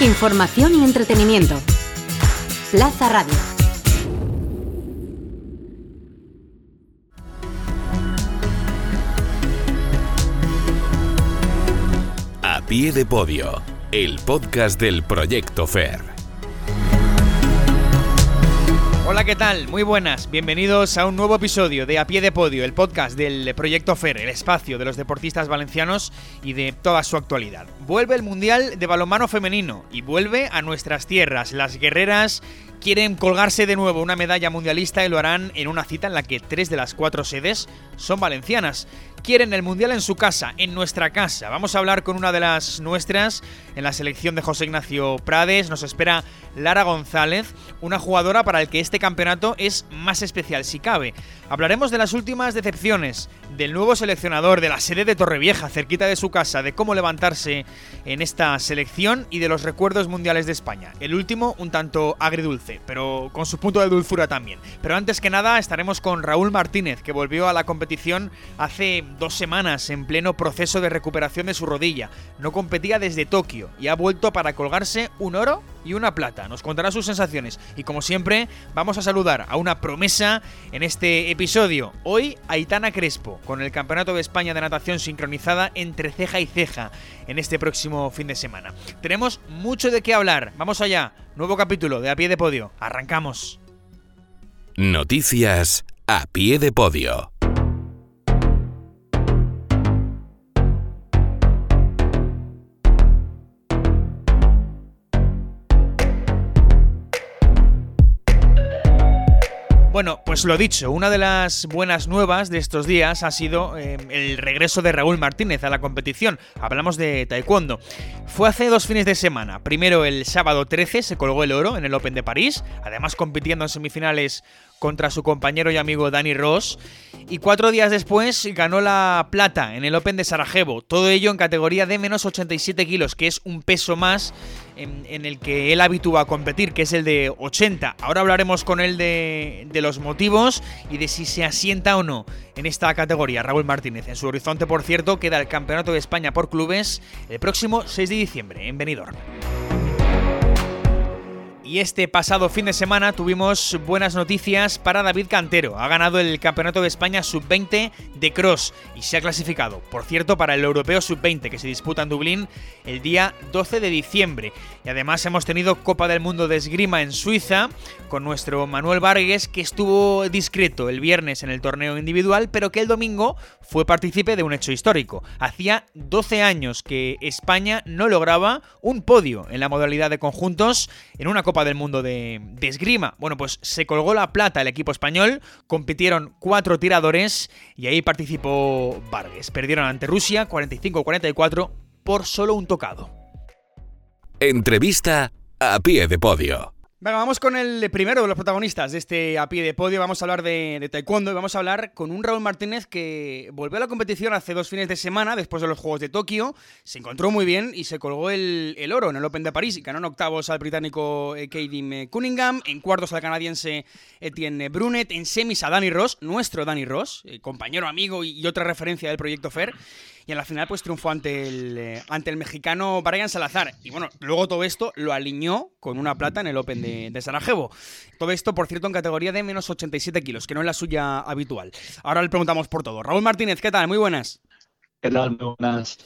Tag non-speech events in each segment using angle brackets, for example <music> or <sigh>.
Información y entretenimiento. Plaza Radio. A pie de podio, el podcast del Proyecto FER. Hola, ¿qué tal? Muy buenas. Bienvenidos a un nuevo episodio de A Pie de Podio, el podcast del Proyecto FER, el espacio de los deportistas valencianos y de toda su actualidad. Vuelve el Mundial de Balonmano Femenino y vuelve a nuestras tierras. Las guerreras quieren colgarse de nuevo una medalla mundialista y lo harán en una cita en la que tres de las cuatro sedes son valencianas quieren el Mundial en su casa, en nuestra casa. Vamos a hablar con una de las nuestras en la selección de José Ignacio Prades. Nos espera Lara González, una jugadora para el que este campeonato es más especial si cabe. Hablaremos de las últimas decepciones, del nuevo seleccionador, de la sede de Torrevieja, cerquita de su casa, de cómo levantarse en esta selección y de los recuerdos mundiales de España. El último un tanto agridulce, pero con su punto de dulzura también. Pero antes que nada estaremos con Raúl Martínez, que volvió a la competición hace dos semanas en pleno proceso de recuperación de su rodilla. No competía desde Tokio y ha vuelto para colgarse un oro y una plata. Nos contará sus sensaciones y como siempre vamos a saludar a una promesa en este episodio. Hoy Aitana Crespo con el Campeonato de España de Natación sincronizada entre ceja y ceja en este próximo fin de semana. Tenemos mucho de qué hablar. Vamos allá. Nuevo capítulo de A Pie de Podio. Arrancamos. Noticias a pie de podio. Bueno, pues lo dicho, una de las buenas nuevas de estos días ha sido eh, el regreso de Raúl Martínez a la competición. Hablamos de taekwondo. Fue hace dos fines de semana. Primero el sábado 13 se colgó el oro en el Open de París, además compitiendo en semifinales contra su compañero y amigo Dani Ross. Y cuatro días después ganó la plata en el Open de Sarajevo. Todo ello en categoría de menos 87 kilos, que es un peso más en, el que él habitúa a competir, que es el de 80. Ahora hablaremos con él de, de los motivos y de si se asienta o no en esta categoría. Raúl Martínez. En su horizonte, por cierto, queda el Campeonato de España por clubes el próximo 6 de diciembre en Benidorm. Y este pasado fin de semana tuvimos buenas noticias para David Cantero. Ha ganado el Campeonato de España Sub-20 de Cross y se ha clasificado, por cierto, para el Europeo Sub-20 que se disputa en Dublín el día 12 de diciembre. Y además hemos tenido Copa del Mundo de Esgrima en Suiza con nuestro Manuel Vargas que estuvo discreto el viernes en el torneo individual, pero que el domingo fue partícipe de un hecho histórico. Hacía 12 años que España no lograba un podio en la modalidad de conjuntos en una Copa del Mundo de, esgrima. Bueno, pues se colgó la plata el equipo español, compitieron cuatro tiradores y ahí participó Vargas. Perdieron ante Rusia 45-44 por solo un tocado. Entrevista a pie de podio. Venga, vamos con el primero de los protagonistas de este a pie de podio. Vamos a hablar de, taekwondo y vamos a hablar con un Raúl Martínez que volvió a la competición hace dos fines de semana después de los Juegos de Tokio. Se encontró muy bien y se colgó el, oro en el Open de París y ganó en octavos al británico eh, Kadim Cunningham, en cuartos al canadiense Etienne Brunet, en semis a Danny Ross, nuestro Danny Ross, eh, compañero, amigo y, y otra referencia del proyecto FAIR y en la final pues triunfó ante el, eh, ante el mexicano Brian Salazar. Y bueno, luego todo esto lo alineó con una plata en el Open de, Sarajevo. Todo esto, por cierto, en categoría de menos 87 kilos, que no es la suya habitual. Ahora le preguntamos por todo. Raúl Martínez, ¿qué tal? Muy buenas. ¿Qué tal? Muy buenas.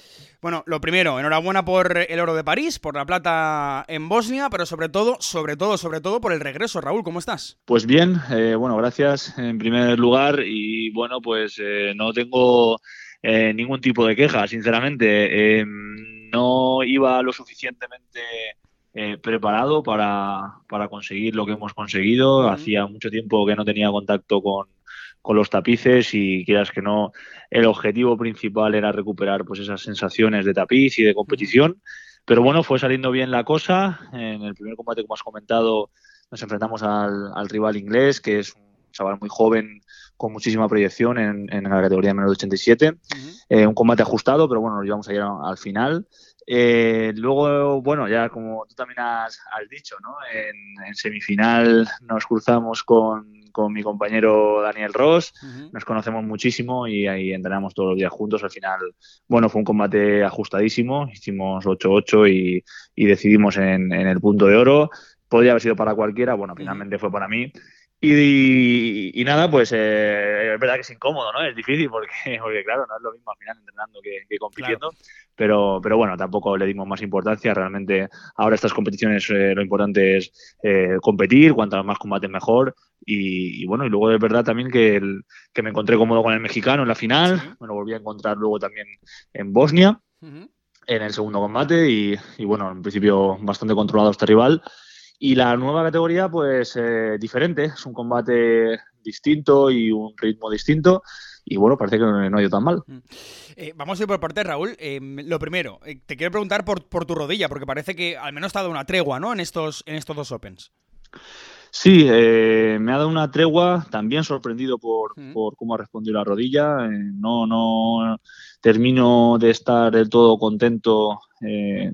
Bueno, lo primero, enhorabuena por el oro de París, por la plata en Bosnia, pero sobre todo, sobre todo, sobre todo por el regreso. Raúl, ¿cómo estás? Pues bien, eh, bueno, gracias en primer lugar y bueno, pues eh, no tengo eh, ningún tipo de queja, sinceramente. Eh, no iba lo suficientemente eh, preparado para, para, conseguir lo que hemos conseguido. Hacía mucho tiempo que no tenía contacto con, con, los tapices y quieras que no, el objetivo principal era recuperar pues esas sensaciones de tapiz y de competición. Pero bueno, fue saliendo bien la cosa. En el primer combate, como has comentado, nos enfrentamos al, al rival inglés, que es un chaval muy joven con muchísima proyección en, en la categoría menos de 87. Eh, un combate ajustado, pero bueno, nos llevamos a ir al final. Eh, luego, bueno, ya como tú también has, dicho, ¿no? En, semifinal nos cruzamos con, con mi compañero Daniel Ross, nos conocemos muchísimo y ahí entrenamos todos los días juntos. Al final, bueno, fue un combate ajustadísimo, hicimos 8-8 y, y, decidimos en, en el punto de oro. Podría haber sido para cualquiera, bueno, finalmente fue para mí. Y, nada, pues eh, es verdad que es incómodo, ¿no? Es difícil porque, <laughs> porque, claro, no es lo mismo al final entrenando que, compitiendo. Pero, pero bueno, tampoco le dimos más importancia. Realmente ahora estas competiciones eh, lo importante es eh, competir, cuanto más combates mejor. Y, bueno, y luego de verdad también que, el, que me encontré cómodo con el mexicano en la final. Me lo volví a encontrar luego también en Bosnia, en el segundo combate. Y, y bueno, en principio bastante controlado este rival. Y la nueva categoría, pues eh, diferente, es un combate distinto y un ritmo distinto. Y bueno, parece que no, ha ido tan mal. Mm. Eh, vamos a ir por parte, Raúl. Em, lo primero, eh, te quiero preguntar por, por, tu rodilla, porque parece que al menos te ha dado una tregua, ¿no? En estos, en estos dos Opens. Sí, me ha dado una tregua, también sorprendido por, mm. por cómo ha respondido la rodilla. no, no termino de estar del todo contento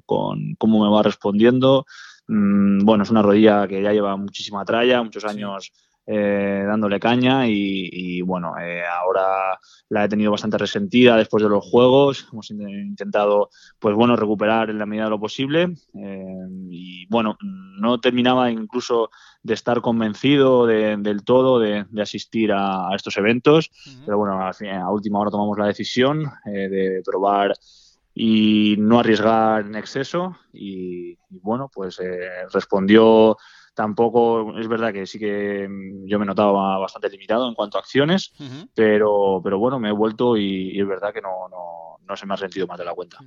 con cómo me va respondiendo. Mm, bueno, es una rodilla que ya lleva muchísima tralla, muchos años eh, dándole caña y, bueno, eh, ahora la he tenido bastante resentida después de los juegos. Hemos intentado, pues bueno, recuperar en la medida de lo posible eh, y bueno, no terminaba incluso de estar convencido del todo de, asistir a, estos eventos, pero bueno, a, última hora tomamos la decisión de probar y no arriesgar en exceso. Y, bueno pues eh, respondió tampoco. Es verdad que sí que mm, yo me notaba bastante limitado en cuanto a acciones pero pero bueno me he vuelto y, es verdad que no, no se me ha sentido más de la cuenta.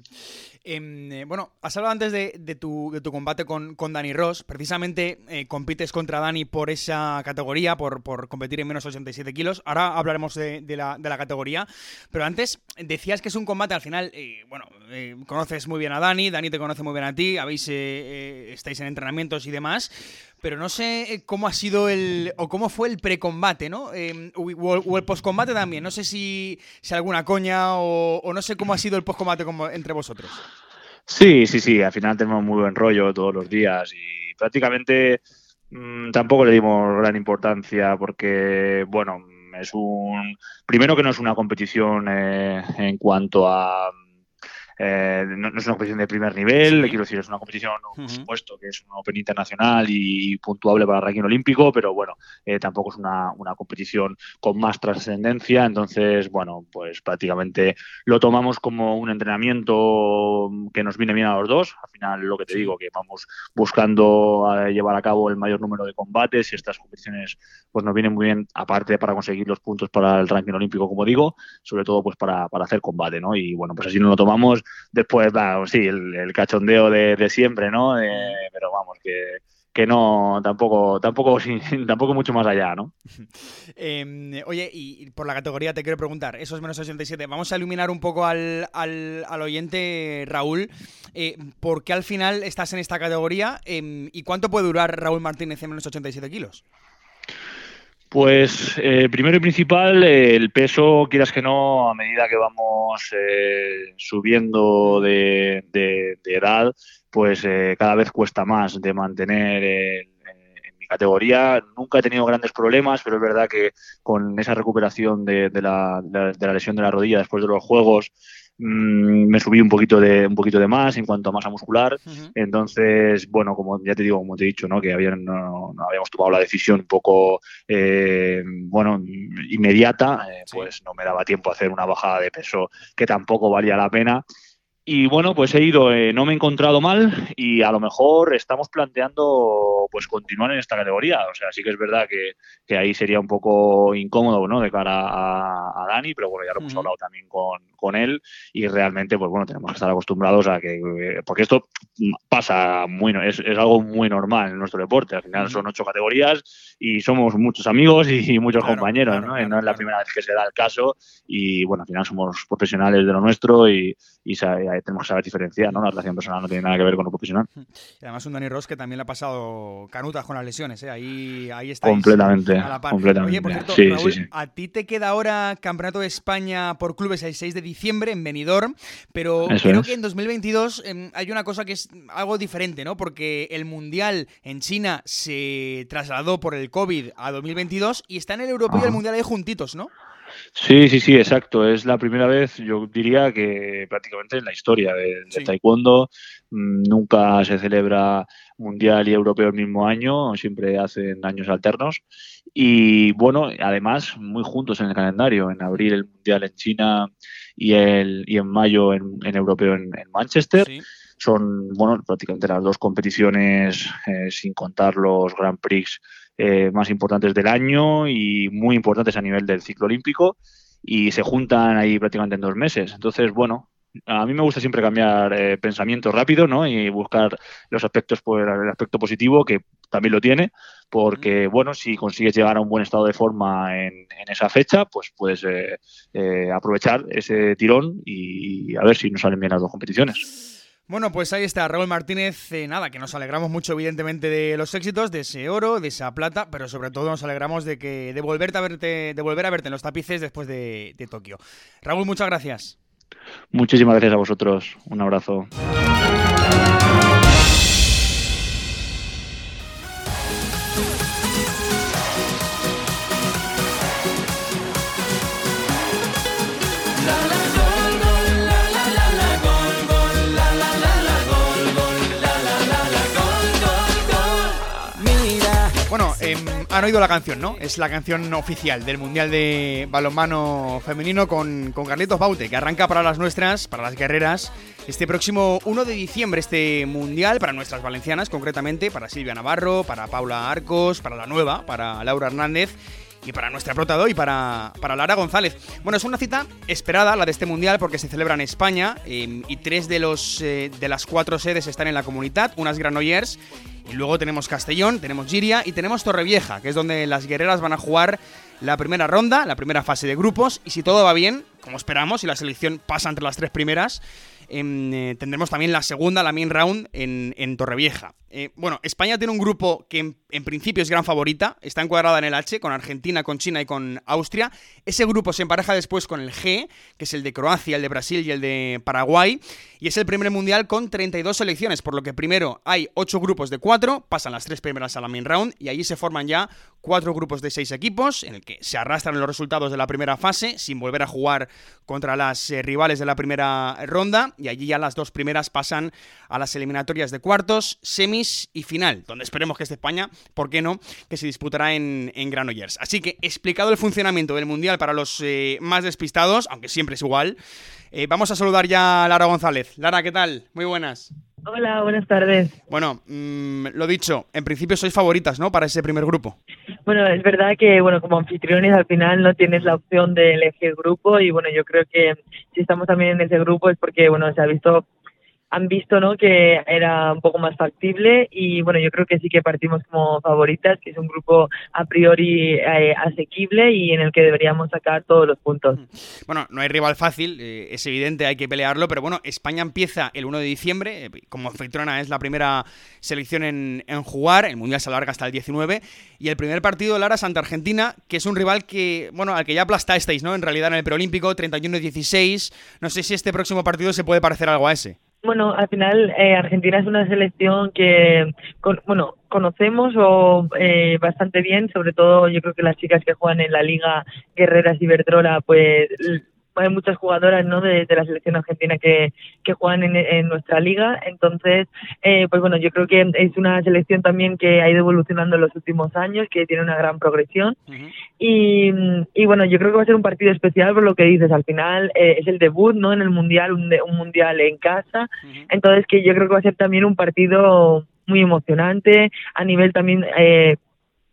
Em, eh, bueno, has hablado antes de, tu, combate con, Dani Ross. Precisamente eh, compites contra Dani por esa categoría, por, competir en menos 87 kilos. Ahora hablaremos de, la, categoría. Pero antes decías que es un combate al final. Eh, bueno, conoces muy bien a Dani, Dani te conoce muy bien a ti, habéis estáis en entrenamientos y demás pero no sé cómo ha sido el. o cómo fue el precombate, ¿no? Em, o, el postcombate también. No sé si, si alguna coña o, no sé cómo ha sido el postcombate entre vosotros. Sí, sí, sí. Al final tenemos muy buen rollo todos los días y prácticamente mm, tampoco le dimos gran importancia porque, bueno, es un. Primero que no es una competición eh, en cuanto a eh, no, es una competición de primer nivel, quiero decir, es una competición, por supuesto, que es un Open internacional y puntuable para el ranking olímpico, pero bueno, eh, tampoco es una, competición con más trascendencia, entonces, bueno, pues prácticamente lo tomamos como un entrenamiento que nos viene bien a los dos. Al final, lo que te digo, que vamos buscando eh, llevar a cabo el mayor número de combates y estas competiciones pues nos vienen muy bien, aparte para conseguir los puntos para el ranking olímpico, como digo, sobre todo pues para, para hacer combate, ¿no? Y bueno, pues así nos lo tomamos Después, va, sí, el, cachondeo de, siempre, ¿no? pero vamos, que, que no, tampoco, tampoco, <laughs> tampoco mucho más allá, ¿no? <laughs> Em, oye, y por la categoría te quiero preguntar, esos menos 67, vamos a iluminar un poco al, al, al oyente, Raúl, eh, ¿por qué al final estás en esta categoría em, y cuánto puede durar Raúl Martínez en menos 87 kilos? Pues eh, primero y principal, el peso, quieras que no, a medida que vamos eh, subiendo de, edad, pues eh, cada vez cuesta más de mantener en, mi categoría. Nunca he tenido grandes problemas, pero es verdad que con esa recuperación de, la, de la lesión de la rodilla después de los Juegos, Mm, me subí un poquito de un poquito de más en cuanto a masa muscular. Entonces, bueno, como ya te digo, como te he dicho, ¿no? que habían, no, habíamos tomado la decisión un poco, eh, bueno, inmediata, eh, pues no me daba tiempo a hacer una bajada de peso que tampoco valía la pena. Y bueno, pues he ido, eh, no me he encontrado mal y a lo mejor estamos planteando pues continuar en esta categoría. O sea, sí que es verdad que, que ahí sería un poco incómodo, ¿no? De cara a, Dani, pero bueno, ya lo hemos hablado también con, con, él y realmente, pues bueno, tenemos que estar acostumbrados a que, porque esto pasa muy, es, es algo muy normal en nuestro deporte. Al final son ocho categorías y somos muchos amigos y, muchos compañeros, ¿no? no es la primera vez que se da el caso y bueno, al final somos profesionales de lo nuestro y, y tenemos que saber diferenciar, ¿no? La relación personal no tiene nada que ver con lo profesional. <laughs> Y además un Dani Ross que también le ha pasado canutas con las lesiones, ¿eh? ahí, ahí está. Completamente, completamente. Oye, por cierto, Raúl, a ti te queda ahora Campeonato de España por clubes el 6 de diciembre en Benidorm, pero creo que en 2022 em, hay una cosa que es algo diferente, ¿no? Porque el Mundial en China se trasladó por el COVID a 2022 y está en el Europeo y el Mundial ahí juntitos, ¿no? Sí, sí, sí, exacto. Es la primera vez, yo diría que prácticamente en la historia del taekwondo mm, nunca se celebra mundial y europeo el mismo año, siempre hacen años alternos. Y bueno, además muy juntos en el calendario, en abril el mundial en China y, el, y en mayo en, europeo en, Manchester. Son, bueno, prácticamente las dos competiciones, eh, sin contar los Grand Prix eh, más importantes del año y muy importantes a nivel del ciclo olímpico y se juntan ahí prácticamente en dos meses. Entonces, bueno, a mí me gusta siempre cambiar eh, pensamiento rápido ¿no? y buscar los aspectos, por pues, el aspecto positivo que también lo tiene, porque bueno, si consigues llegar a un buen estado de forma en, esa fecha, pues puedes eh, aprovechar ese tirón y a ver si nos salen bien las dos competiciones. Bueno, pues ahí está Raúl Martínez. Eh, nada, que nos alegramos mucho, evidentemente, de los éxitos, de ese oro, de esa plata, pero sobre todo nos alegramos de que de volverte a verte, de volver a verte en los tapices después de, de Tokio. Raúl, muchas gracias. Muchísimas gracias a vosotros. Un abrazo. Han oído la canción, ¿no? Es la canción oficial del Mundial de Balonmano Femenino con, con Carlitos Baute, que arranca para las nuestras, para las guerreras, este próximo 1 de diciembre, este Mundial, para nuestras valencianas concretamente, para Silvia Navarro, para Paula Arcos, para la nueva, para Laura Hernández y para nuestra prota y para, para Lara González. Bueno, es una cita esperada la de este mundial porque se celebra en España em, y tres de, los, eh, de las cuatro sedes están en la comunidad, unas Granollers y luego tenemos Castellón, tenemos Giria y tenemos Torrevieja, que es donde las guerreras van a jugar la primera ronda, la primera fase de grupos y si todo va bien, como esperamos, y la selección pasa entre las tres primeras, em, eh, tendremos también la segunda, la main round, en, en Torrevieja. Eh, bueno, España tiene un grupo que en, principio es gran favorita, está encuadrada en el H, con Argentina, con China y con Austria. Ese grupo se empareja después con el G, que es el de Croacia, el de Brasil y el de Paraguay. Y es el primer mundial con 32 selecciones, por lo que primero hay 8 grupos de 4, pasan las tres primeras a la main round y allí se forman ya cuatro grupos de 6 equipos, en el que se arrastran los resultados de la primera fase, sin volver a jugar contra las eh, rivales de la primera ronda. Y allí ya las dos primeras pasan a las eliminatorias de cuartos, semis y final, donde esperemos que esté España, ¿por qué no?, que se disputará en, en Granollers. Así que, explicado el funcionamiento del Mundial para los eh, más despistados, aunque siempre es igual, eh, vamos a saludar ya a Lara González. Lara, ¿qué tal? Muy buenas. Hola, buenas tardes. Bueno, mm, lo dicho, en principio sois favoritas, ¿no? Para ese primer grupo. Bueno, es verdad que, bueno, como anfitriones al final no tienes la opción de elegir grupo y, bueno, yo creo que si estamos también en ese grupo es porque, bueno, se ha visto han visto ¿no? que era un poco más factible y bueno, yo creo que sí que partimos como favoritas, que es un grupo a priori eh, asequible y en el que deberíamos sacar todos los puntos. Bueno, no hay rival fácil, eh, es evidente, hay que pelearlo, pero bueno, España empieza el 1 de diciembre, eh, como anfitriona es la primera selección en, en, jugar, el Mundial se alarga hasta el 19 y el primer partido Lara Santa Argentina, que es un rival que, bueno, al que ya aplastasteis, ¿no? En realidad en el preolímpico, 31-16, no sé si este próximo partido se puede parecer algo a ese. Bueno, al final eh, Argentina es una selección que, bueno, conocemos o eh, bastante bien, sobre todo yo creo que las chicas que juegan en la Liga Guerreras Iberdrola, pues hay muchas jugadoras ¿no? de, la selección argentina que, que juegan en, nuestra liga. Entonces, eh, pues bueno, yo creo que es una selección también que ha ido evolucionando en los últimos años, que tiene una gran progresión. y, y, bueno, yo creo que va a ser un partido especial por lo que dices. Al final eh, es el debut ¿no? en el Mundial, un, un Mundial en casa. Entonces, que yo creo que va a ser también un partido muy emocionante a nivel también eh,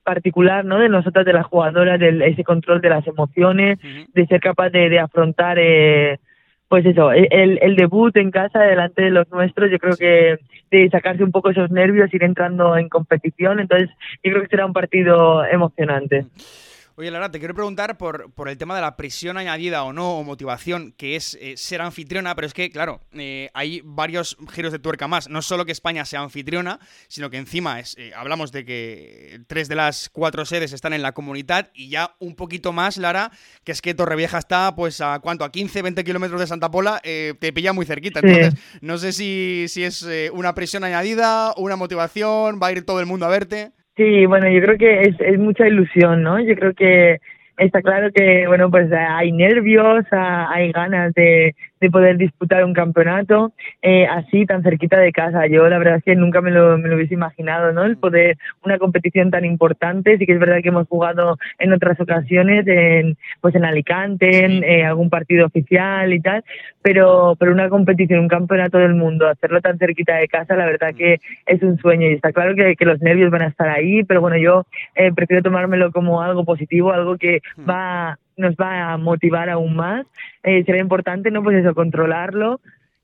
particular ¿no? de nosotras, de las jugadoras, de ese control de las emociones, de ser capaz de, afrontar, eh, pues eso, e, el, el debut en casa delante de los nuestros, yo creo que de sacarse un poco esos nervios, ir entrando en competición, entonces yo creo que será un partido emocionante. Oye, Lara, te quiero preguntar por, por el tema de la presión añadida o no, o motivación, que es eh, ser anfitriona, pero es que, claro, eh, hay varios giros de tuerca más. No solo que España sea anfitriona, sino que encima es, eh, hablamos de que tres de las cuatro sedes están en la comunidad y ya un poquito más, Lara, que es que Torrevieja está, pues, a cuánto, a 15, 20 kilómetros de Santa Pola, te pilla muy cerquita. Entonces, no sé si, si es una presión añadida, una motivación, va a ir todo el mundo a verte. Sí, bueno, yo creo que es, es mucha ilusión, ¿no? Yo creo que está claro que, bueno, pues hay nervios, hay ganas de, de poder disputar un campeonato eh, así, tan cerquita de casa. Yo la verdad es que nunca me lo, me lo hubiese imaginado, ¿no? El poder, una competición tan importante, sí que es verdad que hemos jugado en otras ocasiones, en, pues en Alicante, en eh, algún partido oficial y tal, pero, pero una competición, un campeonato del mundo, hacerlo tan cerquita de casa, la verdad que es un sueño. Y está claro que, que los nervios van a estar ahí, pero bueno, yo eh, prefiero tomármelo como algo positivo, algo que va nos va a motivar aún más. Eh, será importante, ¿no? Pues eso, controlarlo,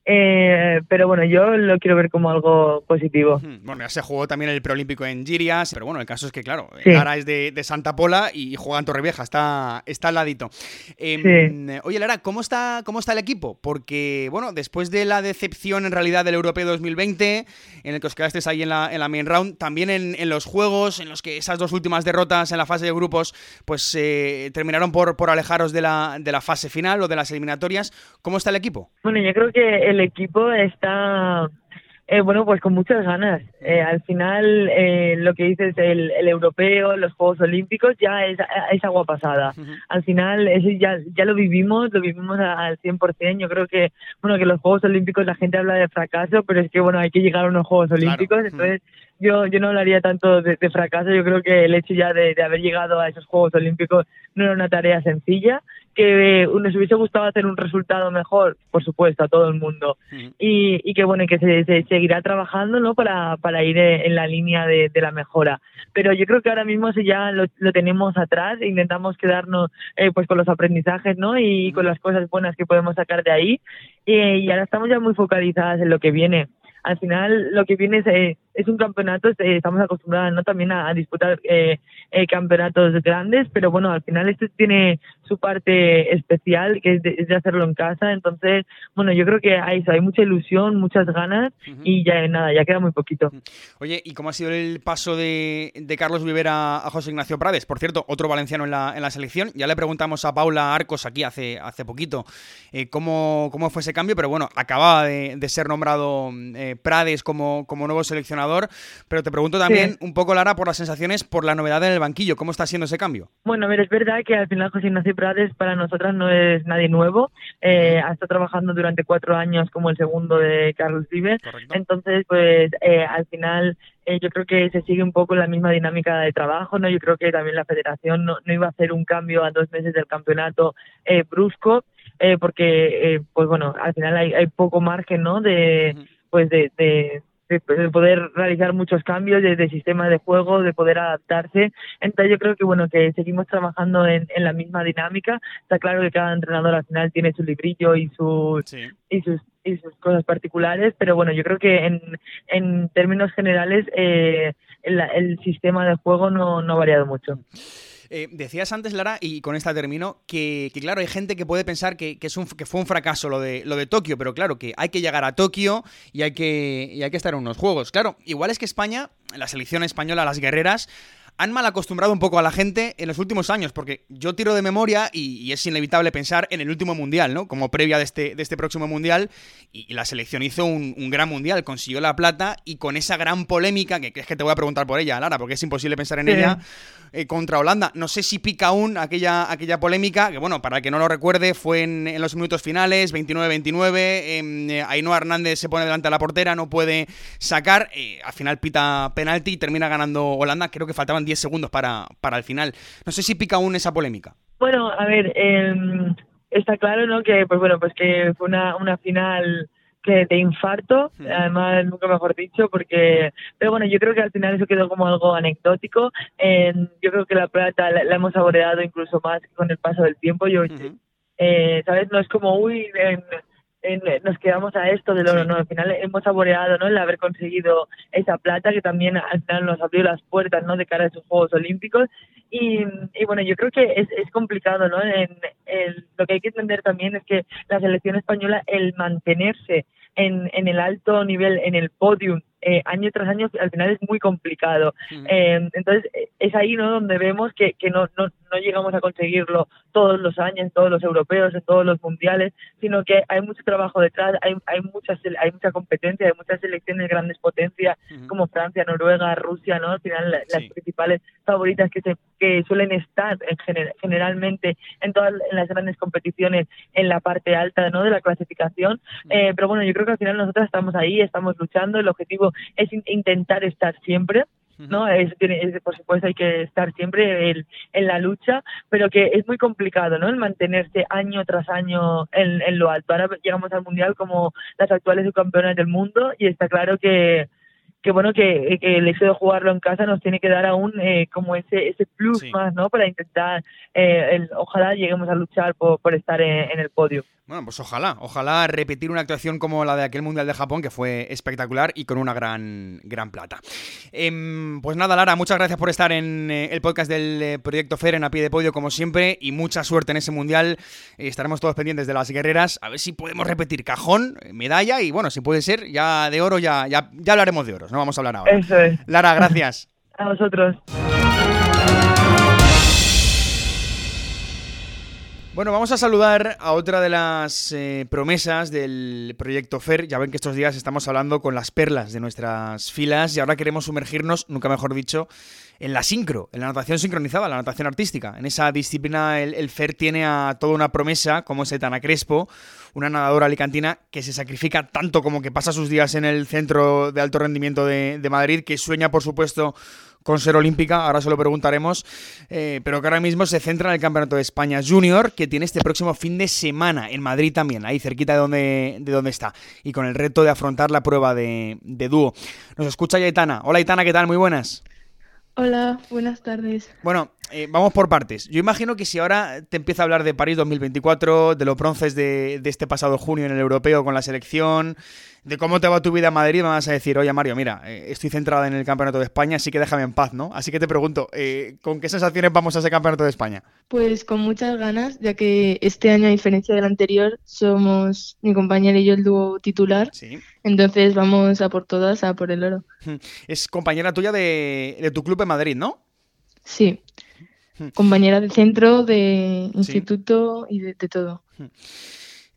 eh, pero bueno, yo lo quiero ver como algo positivo. Bueno, ya se jugó también el preolímpico en Girias, pero bueno, el caso es que, claro, Lara es de, Santa Pola y juega en Torrevieja, está, está al ladito. Em, oye, Lara, ¿cómo está, ¿cómo está el equipo? Porque, bueno, después de la decepción en realidad del Europeo 2020, en el que os quedasteis ahí en la, en la main round, también en, los juegos, en los que esas dos últimas derrotas en la fase de grupos, pues eh, terminaron por, por alejaros de la, de la fase final o de las eliminatorias. ¿Cómo está el equipo? Bueno, yo creo que el equipo está, eh, bueno, pues con muchas ganas. Eh, al final, eh, lo que dices, el, el europeo, los Juegos Olímpicos, ya es, es agua pasada. Al final, eso ya, ya lo vivimos, lo vivimos al 100%. Yo creo que, bueno, que los Juegos Olímpicos la gente habla de fracaso, pero es que, bueno, hay que llegar a unos Juegos Olímpicos. Entonces, yo, yo no hablaría tanto de, fracaso. Yo creo que el hecho ya de, de haber llegado a esos Juegos Olímpicos no era una tarea sencilla que nos hubiese gustado hacer un resultado mejor, por supuesto, a todo el mundo. y, y que bueno, que se, seguirá trabajando ¿no? para, para ir en la línea de, de la mejora. Pero yo creo que ahora mismo ya lo, lo tenemos atrás, e intentamos quedarnos eh, pues con los aprendizajes ¿no? y con las cosas buenas que podemos sacar de ahí. y ahora estamos ya muy focalizadas en lo que viene al final lo que viene es, eh, es un campeonato, eh, estamos acostumbrados ¿no? también a, disputar eh, eh, campeonatos grandes, pero bueno, al final este tiene su parte especial, que es de, hacerlo en casa, entonces, bueno, yo creo que hay, hay mucha ilusión, muchas ganas y ya nada, ya queda muy poquito. Oye, ¿y cómo ha sido el paso de, de Carlos Vivera a José Ignacio Prades? Por cierto, otro valenciano en la, en la selección, ya le preguntamos a Paula Arcos aquí hace, hace poquito cómo, cómo fue ese cambio, pero bueno, acababa de, de ser nombrado Prades como, como nuevo seleccionador, pero te pregunto también un poco, Lara, por las sensaciones, por la novedad en el banquillo, ¿cómo está siendo ese cambio? Bueno, mira, es verdad que al final José Ignacio Prades para nosotras no es nadie nuevo, eh, ha estado trabajando durante cuatro años como el segundo de Carlos Vives, entonces pues eh, al final eh, yo creo que se sigue un poco la misma dinámica de trabajo, ¿no? Yo creo que también la federación no, iba a hacer un cambio a dos meses del campeonato brusco, porque, pues bueno, al final hay, hay poco margen, ¿no? De, pues de, de, poder realizar muchos cambios de, sistema de juego, de poder adaptarse. Entonces yo creo que bueno que seguimos trabajando en, en la misma dinámica. Está claro que cada entrenador al final tiene su librillo y sus y sus y sus cosas particulares, pero bueno, yo creo que en, en términos generales eh, el, el sistema de juego no, no ha variado mucho. Eh, decías antes, Lara, y con esta termino, que, claro, hay gente que puede pensar que, es un, que fue un fracaso lo de, lo de Tokio, pero claro, que hay que llegar a Tokio y hay que, y hay que estar en unos juegos. Claro, igual es que España, la selección española, las guerreras, han mal acostumbrado un poco a la gente en los últimos años, porque yo tiro de memoria y, es inevitable pensar en el último mundial, ¿no? Como previa de este, de este próximo mundial, y, la selección hizo un, gran mundial, consiguió la plata y con esa gran polémica, que, es que te voy a preguntar por ella, Lara, porque es imposible pensar en ella, eh, contra Holanda. No sé si pica aún aquella, aquella polémica, que bueno, para el que no lo recuerde, fue en, los minutos finales, 29-29, em, eh, Ainhoa Hernández se pone delante de la portera, no puede sacar, eh, al final pita penalti y termina ganando Holanda, creo que faltaban 10 segundos para, para el final. No sé si pica aún esa polémica. Bueno, a ver, em, está claro, ¿no? Que, pues bueno, pues que fue una, una final que de infarto, además nunca mejor dicho, porque, pero bueno, yo creo que al final eso quedó como algo anecdótico. yo creo que la plata la, hemos saboreado incluso más con el paso del tiempo. Yo, eh, ¿sabes? No es como, uy, nos quedamos a esto del oro, ¿no? Al final hemos saboreado, ¿no? El haber conseguido esa plata que también al final nos abrió las puertas, ¿no? De cara a esos Juegos Olímpicos. Y, bueno, yo creo que es, es complicado, ¿no? En, lo que hay que entender también es que la selección española, el mantenerse en, en el alto nivel, en el podium, eh, año tras año al final es muy complicado. Eh, entonces es ahí no donde vemos que, que no, no, no, llegamos a conseguirlo todos los años, todos los europeos, en todos los mundiales, sino que hay mucho trabajo detrás, hay, hay, muchas, hay mucha competencia, hay muchas selecciones de grandes potencias como Francia, Noruega, Rusia, ¿no? Al final las principales favoritas que se que suelen estar en generalmente en todas en las grandes competiciones en la parte alta ¿no? de la clasificación. Eh, pero bueno, yo creo que al final nosotros estamos ahí, estamos luchando, el objetivo es intentar estar siempre. ¿no? Es, por supuesto hay que estar siempre en, en, la lucha, pero que es muy complicado, ¿no? El mantenerse año tras año en, en lo alto. Ahora llegamos al Mundial como las actuales subcampeonas del mundo y está claro que, que bueno que, el hecho de jugarlo en casa nos tiene que dar aún eh, como ese ese plus más no para intentar eh, ojalá lleguemos a luchar por, por estar en, el podio bueno pues ojalá ojalá repetir una actuación como la de aquel mundial de Japón que fue espectacular y con una gran gran plata em, pues nada Lara muchas gracias por estar en eh, el podcast del proyecto Fer en a pie de podio como siempre y mucha suerte en ese mundial estaremos todos pendientes de las guerreras a ver si podemos repetir cajón medalla y bueno si puede ser ya de oro ya ya, ya hablaremos de oro no vamos a hablar ahora. Eso es. Lara, gracias. <laughs> a vosotros. Bueno, vamos a saludar a otra de las eh, promesas del proyecto FER. Ya ven que estos días estamos hablando con las perlas de nuestras filas y ahora queremos sumergirnos, nunca mejor dicho, en la sincro, en la natación sincronizada, la natación artística. En esa disciplina el, FER tiene a toda una promesa como es Etana Crespo, una nadadora alicantina que se sacrifica tanto como que pasa sus días en el centro de alto rendimiento de, Madrid, que sueña por supuesto con ser olímpica, ahora se lo preguntaremos, eh, pero que ahora mismo se centra en el Campeonato de España Junior, que tiene este próximo fin de semana en Madrid también, ahí cerquita de donde, de donde está, y con el reto de afrontar la prueba de, de dúo. Nos escucha Yaitana. Hola Aitana, ¿qué tal? Muy buenas. Hola, buenas tardes. Bueno, eh, vamos por partes. Yo imagino que si ahora te empieza a hablar de París 2024, de los bronces de, de, este pasado junio en el europeo con la selección, de cómo te va tu vida en Madrid, me vas a decir, oye Mario, mira, eh, estoy centrada en el Campeonato de España, así que déjame en paz, ¿no? Así que te pregunto, eh, ¿con qué sensaciones vamos a ese Campeonato de España? Pues con muchas ganas, ya que este año, a diferencia del anterior, somos mi compañera y yo el dúo titular. Sí. Entonces vamos a por todas, a por el oro. <laughs> Es compañera tuya de, tu club en Madrid, ¿no? Sí. Compañera de centro, de instituto y de, de todo.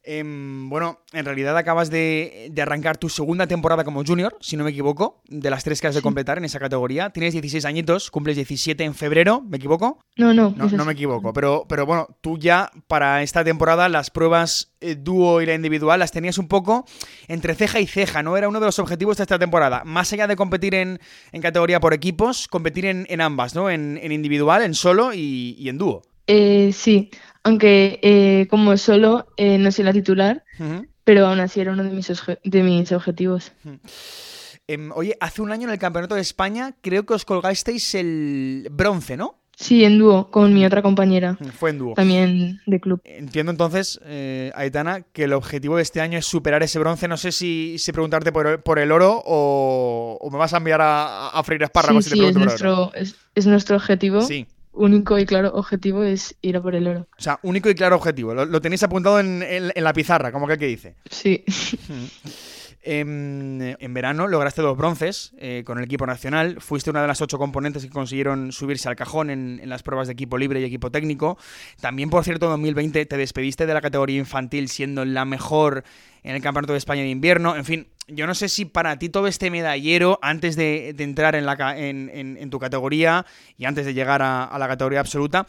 Em, bueno, en realidad acabas de, arrancar tu segunda temporada como junior, si no me equivoco, de las tres que has de completar en esa categoría. Tienes 16 añitos, cumples 17 en febrero, ¿me equivoco? No, no. No, me equivoco, pero, pero bueno, tú ya para esta temporada las pruebas eh, dúo y la individual las tenías un poco entre ceja y ceja, ¿no? Era uno de los objetivos de esta temporada. Más allá de competir en, categoría por equipos, competir en, ambas, ¿no? En, individual, en solo y, en dúo. Eh, sí, aunque eh, como solo eh, no soy la titular, pero aún así era uno de mis, de mis objetivos. Em, oye, hace un año en el Campeonato de España creo que os colgasteis el bronce, ¿no? Sí, en dúo, con mi otra compañera. Fue en dúo. También de club. Entiendo entonces, eh, Aitana, que el objetivo de este año es superar ese bronce. No sé si, si preguntarte por el, oro o, me vas a enviar a, a freír espárragos sí, es nuestro, es, es, nuestro objetivo. Sí único y claro objetivo es ir a por el oro. O sea, único y claro objetivo. Lo, tenéis apuntado en, la pizarra, como que dice. Sí. En, verano lograste dos bronces eh, con el equipo nacional. Fuiste una de las ocho componentes que consiguieron subirse al cajón en, las pruebas de equipo libre y equipo técnico. También, por cierto, en 2020 te despediste de la categoría infantil siendo la mejor en el Campeonato de España de invierno. En fin, yo no sé si para ti todo este medallero, antes de, entrar en, tu categoría y antes de llegar a, la categoría absoluta,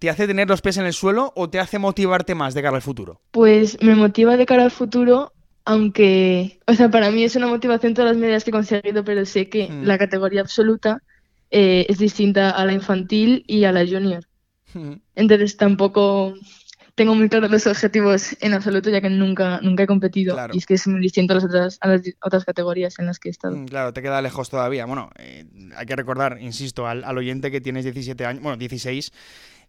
¿te hace tener los pies en el suelo o te hace motivarte más de cara al futuro? Pues me motiva de cara al futuro, aunque, o sea, para mí es una motivación todas las medallas que he conseguido, pero sé que mm. la categoría absoluta eh, es distinta a la infantil y a la junior. Mm. Entonces tampoco tengo muy claros los objetivos en absoluto, ya que nunca, nunca he competido. Y es que es muy distinto a las, otras, a las otras categorías en las que he estado. Mm, claro, te queda lejos todavía. Bueno, eh, hay que recordar, insisto, al, oyente que tienes 17 años, bueno, 16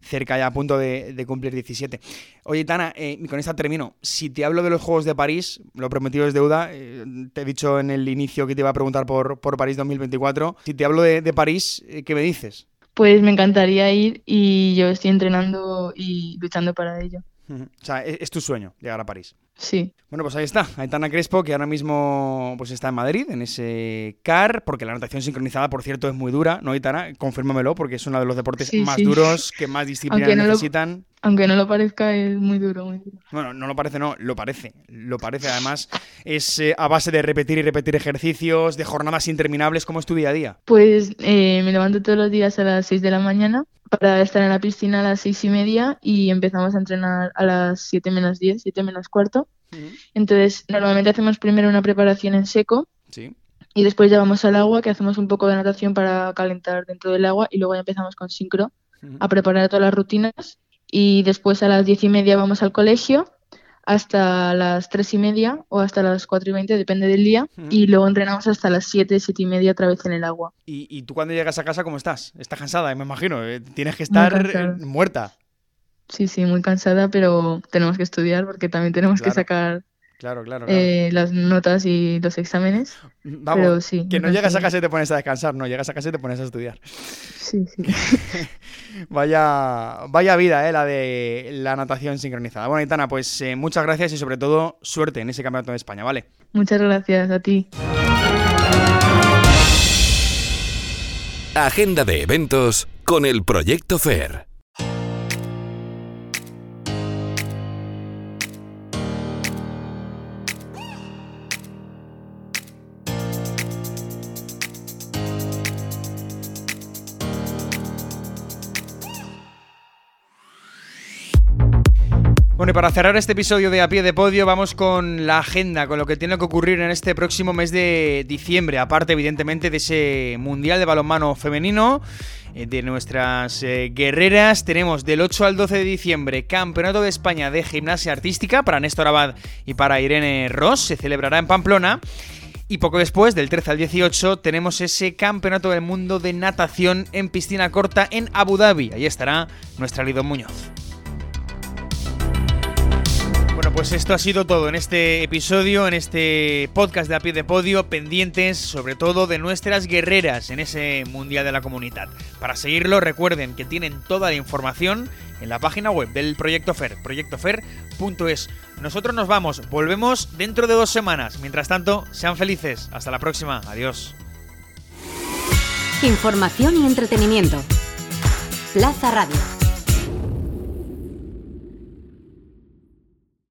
cerca ya a punto de, cumplir 17. Oye, Tana, eh, con esta termino. Si te hablo de los Juegos de París, lo prometido es deuda, eh, te he dicho en el inicio que te iba a preguntar por, por París 2024. Si te hablo de, París, eh, ¿qué me dices? Pues me encantaría ir y yo estoy entrenando y luchando para ello. O sea, es, tu sueño llegar a París. Sí. Bueno, pues ahí está, Aitana Crespo, que ahora mismo pues está en Madrid, en ese CAR, porque la natación sincronizada, por cierto, es muy dura, ¿no, Aitana? Confírmamelo, porque es uno de los deportes más duros, que más disciplina necesitan. Aunque no lo parezca, es muy duro, muy duro. Bueno, no lo parece, no, lo parece. Lo parece, además, es eh, a base de repetir y repetir ejercicios, de jornadas interminables. ¿Cómo es tu día a día? Pues eh, me levanto todos los días a las 6 de la mañana para estar en la piscina a las seis y media y empezamos a entrenar a las 7 menos 10, 7 menos cuarto. Entonces, normalmente hacemos primero una preparación en seco y después ya vamos al agua, que hacemos un poco de natación para calentar dentro del agua y luego ya empezamos con sincro a preparar todas las rutinas y después a las diez y media vamos al colegio hasta las tres y media o hasta las cuatro y veinte, depende del día, y luego entrenamos hasta las siete, siete y media otra vez en el agua. ¿Y, tú cuando llegas a casa cómo estás? ¿Estás cansada? Me imagino, eh, tienes que estar muerta. Sí, sí, muy cansada, pero tenemos que estudiar porque también tenemos que sacar Claro, claro, eh, las notas y los exámenes. Vamos, sí, que no llegas a casa y te pones a descansar, no, llegas a casa y te pones a estudiar. Sí, sí. <laughs> vaya, vaya vida, eh, la de la natación sincronizada. Bueno, Itana, pues eh, muchas gracias y sobre todo suerte en ese campeonato de España, ¿vale? Muchas gracias a ti. Agenda de eventos con el Proyecto FAIR. Bueno, y para cerrar este episodio de A Pie de Podio, vamos con la agenda, con lo que tiene que ocurrir en este próximo mes de diciembre. Aparte, evidentemente, de ese Mundial de Balonmano Femenino, eh, de nuestras eh, guerreras, tenemos del 8 al 12 de diciembre Campeonato de España de Gimnasia Artística para Néstor Abad y para Irene Ross. Se celebrará en Pamplona. Y poco después, del 13 al 18, tenemos ese Campeonato del Mundo de Natación en piscina corta en Abu Dhabi. Ahí estará nuestra Lido Muñoz. Pues esto ha sido todo en este episodio, en este podcast de A Pie de Podio, pendientes sobre todo de nuestras guerreras en ese Mundial de la Comunidad. Para seguirlo, recuerden que tienen toda la información en la página web del Proyecto FER, proyectofer.es. Nosotros nos vamos, volvemos dentro de dos semanas. Mientras tanto, sean felices. Hasta la próxima. Adiós. Información y entretenimiento. Plaza Radio.